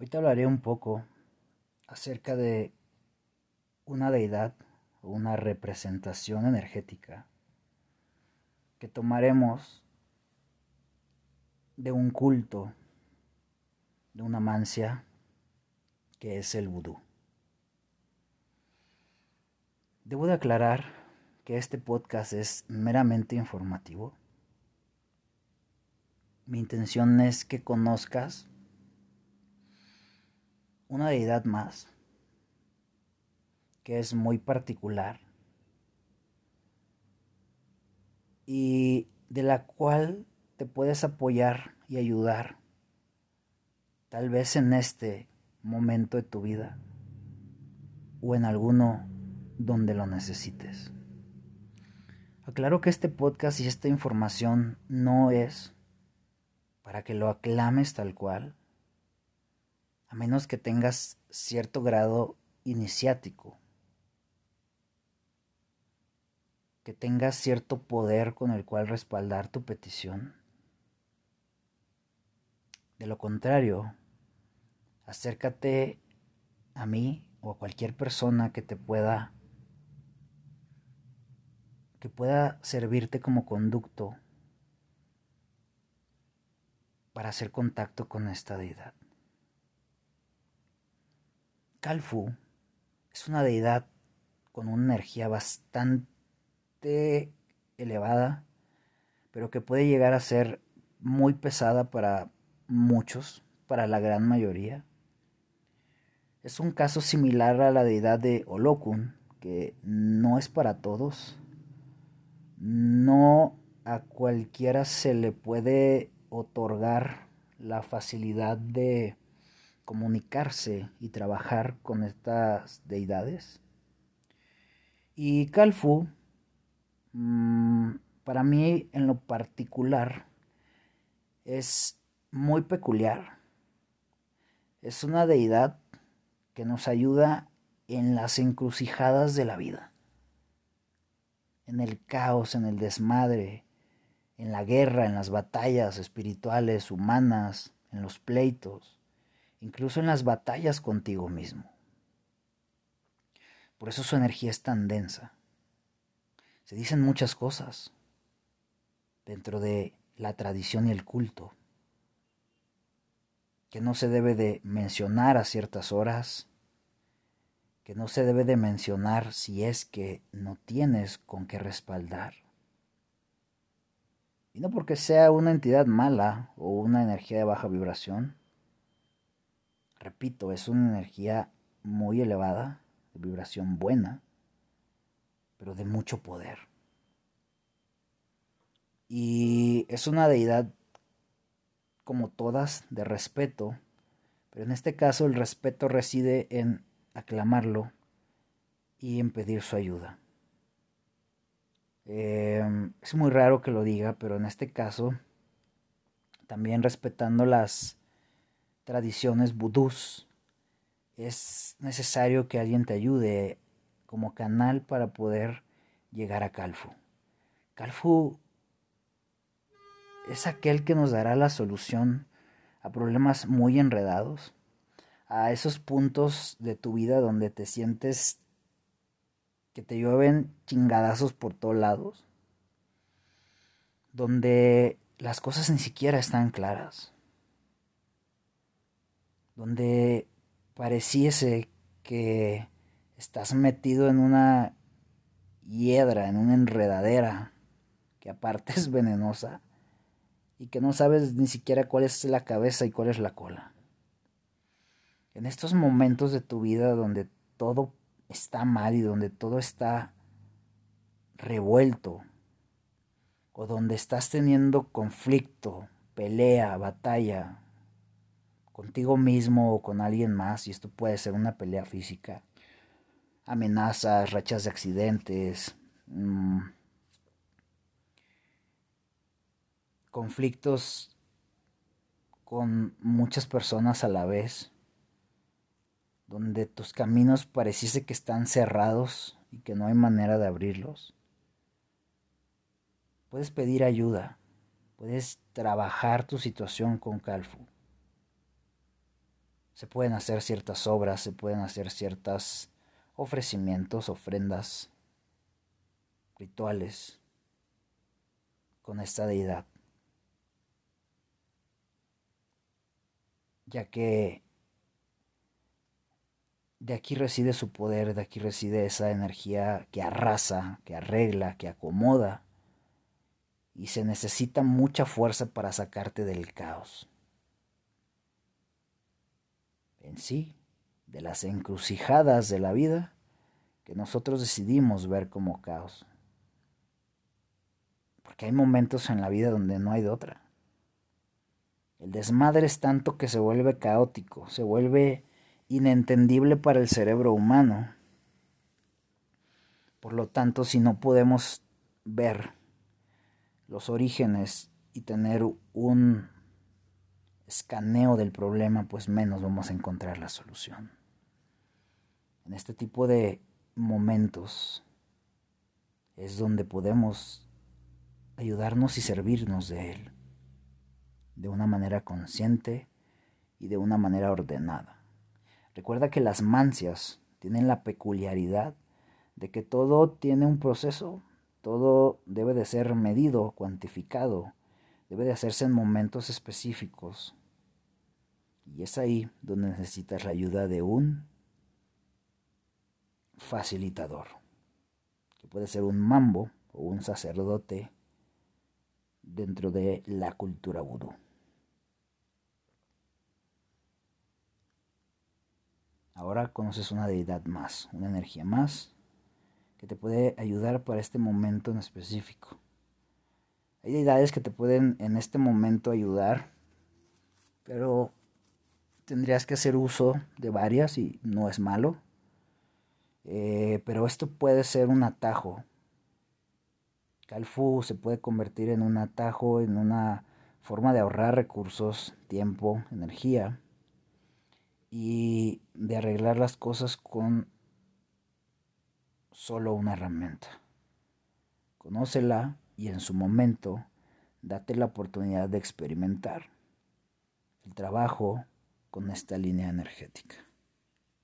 Hoy te hablaré un poco acerca de una deidad o una representación energética que tomaremos de un culto, de una mancia que es el vudú. Debo de aclarar que este podcast es meramente informativo. Mi intención es que conozcas una deidad más que es muy particular y de la cual te puedes apoyar y ayudar tal vez en este momento de tu vida o en alguno donde lo necesites. Aclaro que este podcast y esta información no es para que lo aclames tal cual, a menos que tengas cierto grado iniciático, que tengas cierto poder con el cual respaldar tu petición. De lo contrario, acércate a mí o a cualquier persona que te pueda que pueda servirte como conducto para hacer contacto con esta deidad. Kalfu es una deidad con una energía bastante elevada, pero que puede llegar a ser muy pesada para muchos, para la gran mayoría. Es un caso similar a la deidad de Olokun, que no es para todos. No a cualquiera se le puede otorgar la facilidad de comunicarse y trabajar con estas deidades. Y Kalfu, mm, para mí en lo particular, es muy peculiar. Es una deidad que nos ayuda en las encrucijadas de la vida, en el caos, en el desmadre, en la guerra, en las batallas espirituales, humanas, en los pleitos incluso en las batallas contigo mismo. Por eso su energía es tan densa. Se dicen muchas cosas dentro de la tradición y el culto, que no se debe de mencionar a ciertas horas, que no se debe de mencionar si es que no tienes con qué respaldar. Y no porque sea una entidad mala o una energía de baja vibración, Repito, es una energía muy elevada, de vibración buena, pero de mucho poder. Y es una deidad como todas de respeto, pero en este caso el respeto reside en aclamarlo y en pedir su ayuda. Em, es muy raro que lo diga, pero en este caso, también respetando las tradiciones vudús, es necesario que alguien te ayude como canal para poder llegar a Kalfu. Kalfu es aquel que nos dará la solución a problemas muy enredados, a esos puntos de tu vida donde te sientes que te llueven chingadazos por todos lados, donde las cosas ni siquiera están claras donde pareciese que estás metido en una hiedra, en una enredadera, que aparte es venenosa, y que no sabes ni siquiera cuál es la cabeza y cuál es la cola. En estos momentos de tu vida donde todo está mal y donde todo está revuelto, o donde estás teniendo conflicto, pelea, batalla, contigo mismo o con alguien más, y esto puede ser una pelea física, amenazas, rachas de accidentes, mm, conflictos con muchas personas a la vez, donde tus caminos pareciese que están cerrados y que no hay manera de abrirlos. Puedes pedir ayuda, puedes trabajar tu situación con Calfu se pueden hacer ciertas obras, se pueden hacer ciertos ofrecimientos, ofrendas, rituales con esta deidad. Ya que de aquí reside su poder, de aquí reside esa energía que arrasa, que arregla, que acomoda. Y se necesita mucha fuerza para sacarte del caos. En sí, de las encrucijadas de la vida que nosotros decidimos ver como caos. Porque hay momentos en la vida donde no hay de otra. El desmadre es tanto que se vuelve caótico, se vuelve inentendible para el cerebro humano. Por lo tanto, si no podemos ver los orígenes y tener un escaneo del problema, pues menos vamos a encontrar la solución. En este tipo de momentos es donde podemos ayudarnos y servirnos de Él de una manera consciente y de una manera ordenada. Recuerda que las mancias tienen la peculiaridad de que todo tiene un proceso, todo debe de ser medido, cuantificado, debe de hacerse en momentos específicos. Y es ahí donde necesitas la ayuda de un facilitador, que puede ser un mambo o un sacerdote dentro de la cultura vudú. Ahora conoces una deidad más, una energía más que te puede ayudar para este momento en específico. Hay deidades que te pueden en este momento ayudar, pero tendrías que hacer uso de varias y no es malo. Eh, pero esto puede ser un atajo. Calfu se puede convertir en un atajo, en una forma de ahorrar recursos, tiempo, energía y de arreglar las cosas con solo una herramienta. Conócela y en su momento date la oportunidad de experimentar el trabajo con esta línea energética.